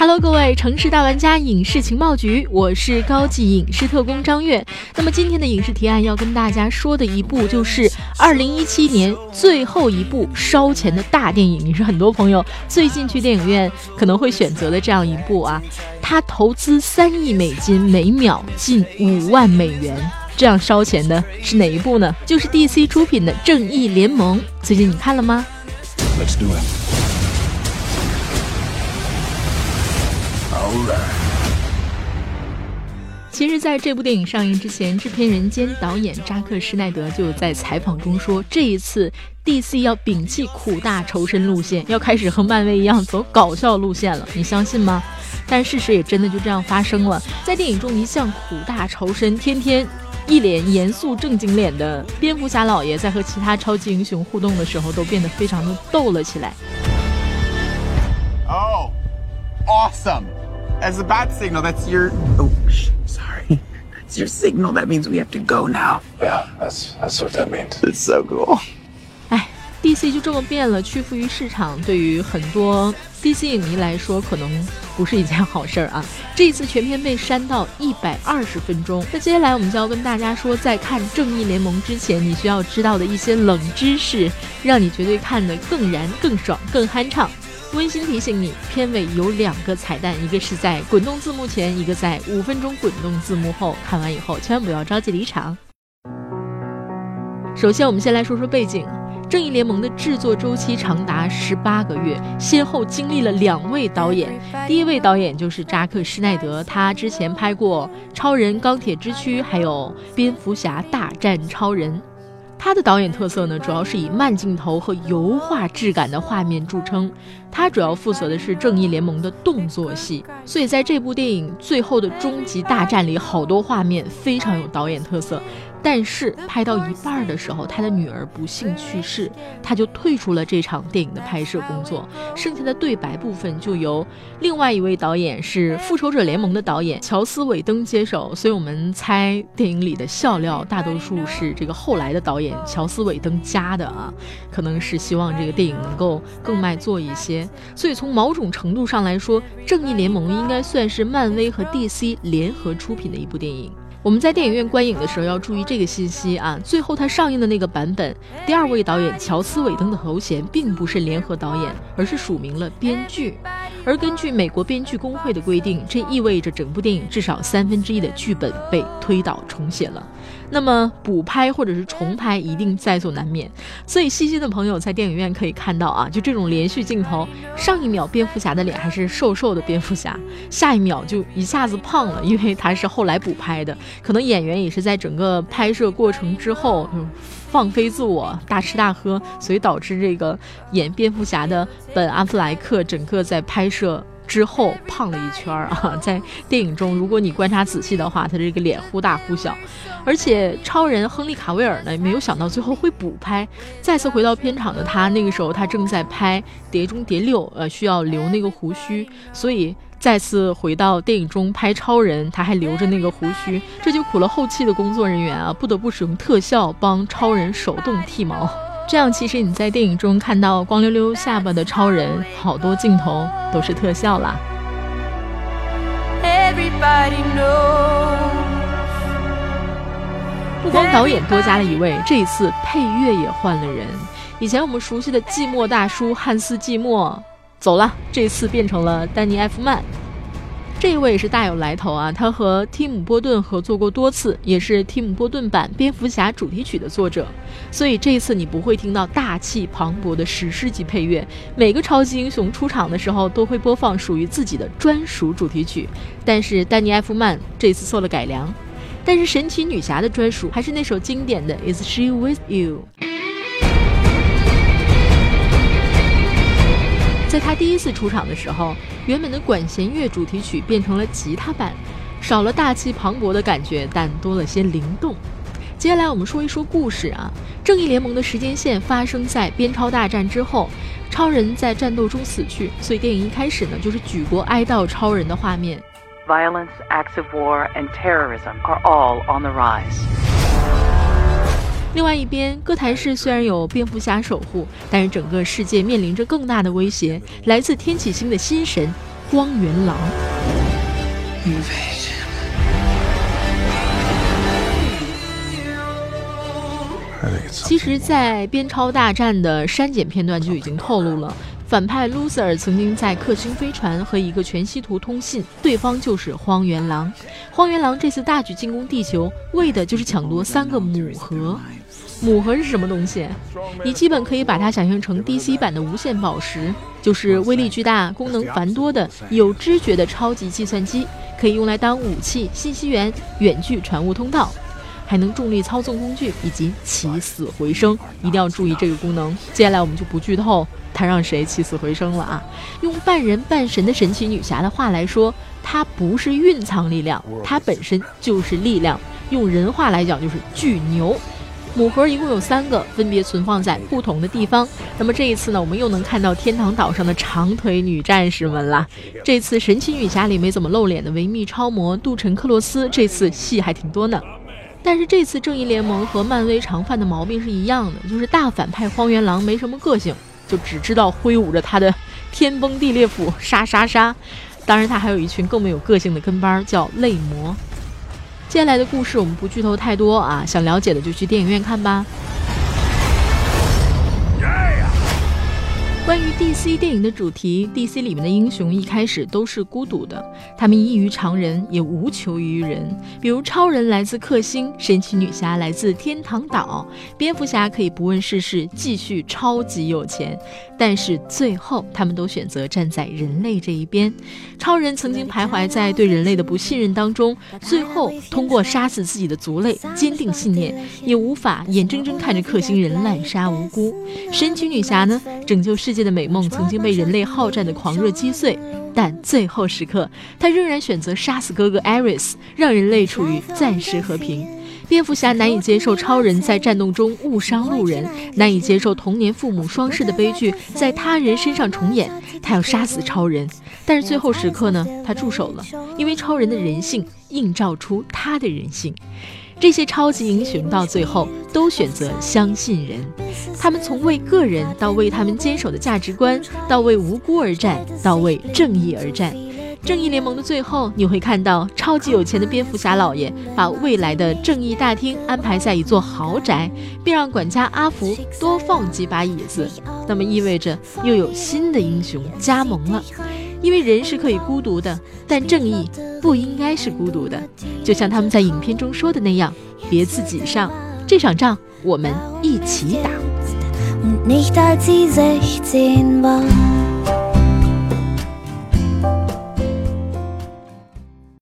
Hello，各位城市大玩家影视情报局，我是高级影视特工张悦。那么今天的影视提案要跟大家说的一部，就是二零一七年最后一部烧钱的大电影，也是很多朋友最近去电影院可能会选择的这样一部啊。它投资三亿美金，每秒近五万美元，这样烧钱的是哪一部呢？就是 DC 出品的《正义联盟》。最近你看了吗？Let's do it. 其实，在这部电影上映之前，制片人兼导演扎克施奈德就在采访中说，这一次 DC 要摒弃苦大仇深路线，要开始和漫威一样走搞笑路线了。你相信吗？但事实也真的就这样发生了。在电影中，一向苦大仇深、天天一脸严肃正经脸的蝙蝠侠老爷，在和其他超级英雄互动的时候，都变得非常的逗了起来。Oh, awesome! As a bad signal, that's your. Oh, sorry. That's your signal. That means we have to go now. Yeah, that's that's what that means. It's so cool. 哎，DC 就这么变了，屈服于市场，对于很多 DC 影迷来说，可能不是一件好事儿啊。这一次全片被删到一百二十分钟。那接下来我们就要跟大家说，在看《正义联盟》之前，你需要知道的一些冷知识，让你绝对看得更燃、更爽、更酣畅。温馨提醒你，片尾有两个彩蛋，一个是在滚动字幕前，一个在五分钟滚动字幕后。看完以后，千万不要着急离场。首先，我们先来说说背景，《正义联盟》的制作周期长达十八个月，先后经历了两位导演。第一位导演就是扎克施奈德，他之前拍过《超人钢铁之躯》，还有《蝙蝠侠大战超人》。他的导演特色呢，主要是以慢镜头和油画质感的画面著称。他主要负责的是正义联盟的动作戏，所以在这部电影最后的终极大战里，好多画面非常有导演特色。但是拍到一半的时候，他的女儿不幸去世，他就退出了这场电影的拍摄工作。剩下的对白部分就由另外一位导演，是《复仇者联盟》的导演乔斯·韦登接手。所以我们猜电影里的笑料大多数是这个后来的导演乔斯·韦登加的啊，可能是希望这个电影能够更卖座一些。所以从某种程度上来说，《正义联盟》应该算是漫威和 DC 联合出品的一部电影。我们在电影院观影的时候要注意这个信息啊，最后它上映的那个版本，第二位导演乔斯·韦登的头衔并不是联合导演，而是署名了编剧。而根据美国编剧工会的规定，这意味着整部电影至少三分之一的剧本被推倒重写了。那么补拍或者是重拍一定在所难免，所以细心的朋友在电影院可以看到啊，就这种连续镜头，上一秒蝙蝠侠的脸还是瘦瘦的蝙蝠侠，下一秒就一下子胖了，因为他是后来补拍的，可能演员也是在整个拍摄过程之后放飞自我，大吃大喝，所以导致这个演蝙蝠侠的本阿弗莱克整个在拍摄。之后胖了一圈啊，在电影中，如果你观察仔细的话，他这个脸忽大忽小，而且超人亨利卡维尔呢，没有想到最后会补拍，再次回到片场的他，那个时候他正在拍《碟中谍六》，呃，需要留那个胡须，所以再次回到电影中拍超人，他还留着那个胡须，这就苦了后期的工作人员啊，不得不使用特效帮超人手动剃毛。这样，其实你在电影中看到光溜溜下巴的超人，好多镜头都是特效啦。不光导演多加了一位，这一次配乐也换了人。以前我们熟悉的寂寞大叔汉斯·季默走了，这次变成了丹尼·埃夫曼。这一位是大有来头啊！他和蒂姆·波顿合作过多次，也是蒂姆·波顿版《蝙蝠侠》主题曲的作者。所以这一次你不会听到大气磅礴的史诗级配乐，每个超级英雄出场的时候都会播放属于自己的专属主题曲。但是丹尼·埃夫曼这次做了改良，但是神奇女侠的专属还是那首经典的《Is She With You》。在他第一次出场的时候，原本的管弦乐主题曲变成了吉他版，少了大气磅礴的感觉，但多了些灵动。接下来我们说一说故事啊，正义联盟的时间线发生在边超大战之后，超人在战斗中死去，所以电影一开始呢就是举国哀悼超人的画面。Violence, acts of war, and terrorism are all on the rise. 另外一边，哥谭市虽然有蝙蝠侠守护，但是整个世界面临着更大的威胁，来自天启星的新神荒原狼。其实，在边超大战的删减片段就已经透露了，反派 Loser 曾经在克星飞船和一个全息图通信，对方就是荒原狼。荒原狼这次大举进攻地球，为的就是抢夺三个母核。母核是什么东西？你基本可以把它想象成 DC 版的无限宝石，就是威力巨大、功能繁多的有知觉的超级计算机，可以用来当武器、信息源、远距传物通道。还能重力操纵工具以及起死回生，一定要注意这个功能。接下来我们就不剧透它让谁起死回生了啊！用半人半神的神奇女侠的话来说，她不是蕴藏力量，她本身就是力量。用人话来讲就是巨牛。母盒一共有三个，分别存放在不同的地方。那么这一次呢，我们又能看到天堂岛上的长腿女战士们了。这次神奇女侠里没怎么露脸的维密超模杜晨克洛斯，这次戏还挺多呢。但是这次正义联盟和漫威常犯的毛病是一样的，就是大反派荒原狼没什么个性，就只知道挥舞着他的天崩地裂斧杀杀杀。当然，他还有一群更没有个性的跟班儿，叫泪魔。接下来的故事我们不剧透太多啊，想了解的就去电影院看吧。关于 DC 电影的主题，DC 里面的英雄一开始都是孤独的，他们异于常人，也无求于人。比如超人来自克星，神奇女侠来自天堂岛，蝙蝠侠可以不问世事，继续超级有钱。但是最后，他们都选择站在人类这一边。超人曾经徘徊在对人类的不信任当中，最后通过杀死自己的族类，坚定信念，也无法眼睁睁看着克星人滥杀无辜。神奇女侠呢，拯救世界界。的美梦曾经被人类好战的狂热击碎，但最后时刻，他仍然选择杀死哥哥艾瑞斯，让人类处于暂时和平。蝙蝠侠难以接受超人在战斗中误伤路人，难以接受童年父母双失的悲剧在他人身上重演，他要杀死超人，但是最后时刻呢，他住手了，因为超人的人性映照出他的人性。这些超级英雄到最后都选择相信人，他们从为个人到为他们坚守的价值观，到为无辜而战，到为正义而战。正义联盟的最后，你会看到超级有钱的蝙蝠侠老爷把未来的正义大厅安排在一座豪宅，并让管家阿福多放几把椅子。那么意味着又有新的英雄加盟了。因为人是可以孤独的，但正义不应该是孤独的。就像他们在影片中说的那样：“别自己上，这场仗我们一起打。”